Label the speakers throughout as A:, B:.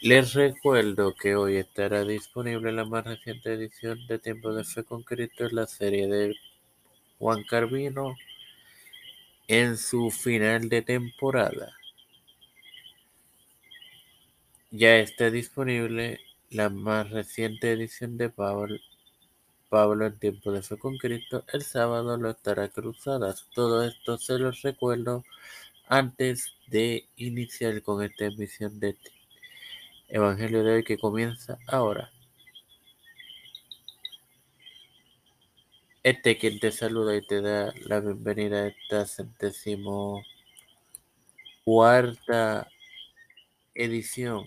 A: Les recuerdo que hoy estará disponible la más reciente edición de Tiempo de Fe con Cristo la serie de Juan Carvino en su final de temporada. Ya está disponible la más reciente edición de Pablo, Pablo en Tiempo de Fe con Cristo. El sábado lo estará Cruzadas. Todo esto se los recuerdo antes de iniciar con esta emisión de Evangelio de hoy que comienza ahora. Este quien te saluda y te da la bienvenida a esta centésimo cuarta edición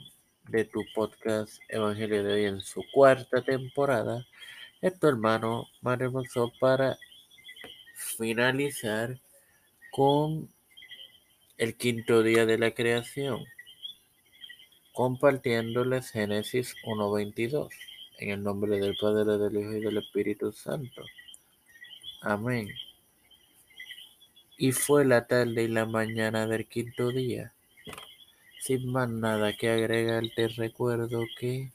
A: de tu podcast Evangelio de hoy en su cuarta temporada. Es hermano Mario Monzó para finalizar con el quinto día de la creación compartiéndoles Génesis 1.22, en el nombre del Padre, del Hijo y del Espíritu Santo. Amén. Y fue la tarde y la mañana del quinto día. Sin más nada que agregar, te recuerdo que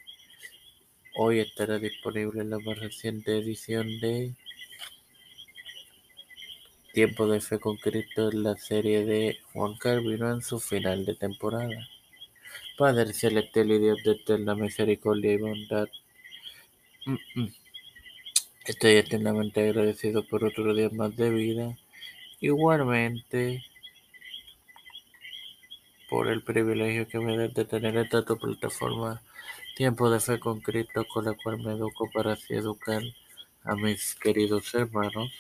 A: hoy estará disponible la más reciente edición de Tiempo de Fe con Cristo en la serie de Juan Carvino en su final de temporada. Padre celestial y Dios de eterna misericordia y bondad, mm, mm. estoy eternamente agradecido por otro día más de vida. Igualmente, por el privilegio que me da de tener esta tu plataforma Tiempo de Fe con Cristo, con la cual me educo para así educar a mis queridos hermanos.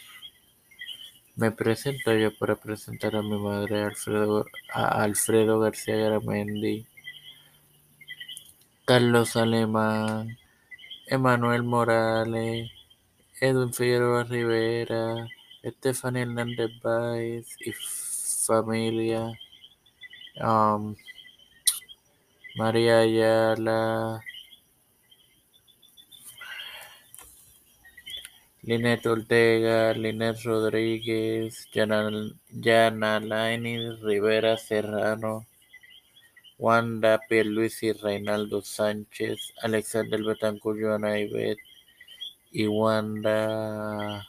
A: Me presento yo para presentar a mi madre Alfredo, a Alfredo García Garamendi Carlos Alemán, Emanuel Morales, Edwin Figueroa Rivera, Estefania Hernández Baez y familia, um, María Ayala, Linet Ortega, Linet Rodríguez, Yana Laini Rivera Serrano, Wanda Pierluisi, Reinaldo Sánchez, Alexander Betancourt, Joana Ibet y Wanda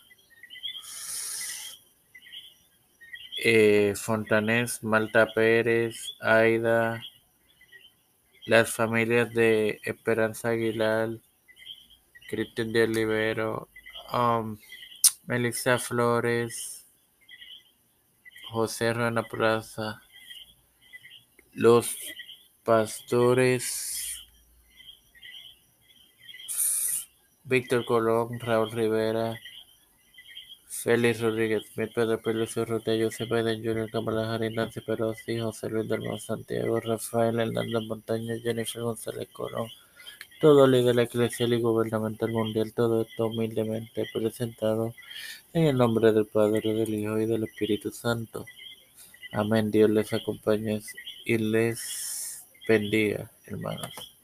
A: eh, Fontanés, Malta Pérez, Aida, las familias de Esperanza Aguilar, Cristian de Olivero, um, Melissa Flores, José Rana Plaza, los pastores Víctor Colón, Raúl Rivera, Félix Rodríguez Smith, Pedro Pérez Urrutia, José Biden Jr., Kamala Harris, Nancy Pelosi, José Luis del Santiago, Rafael Hernández Montaña, Jennifer González Colón, todo líder eclesial y gubernamental mundial, todo esto humildemente presentado en el nombre del Padre, del Hijo y del Espíritu Santo. Amén. Dios les acompañe y les bendiga, hermanos.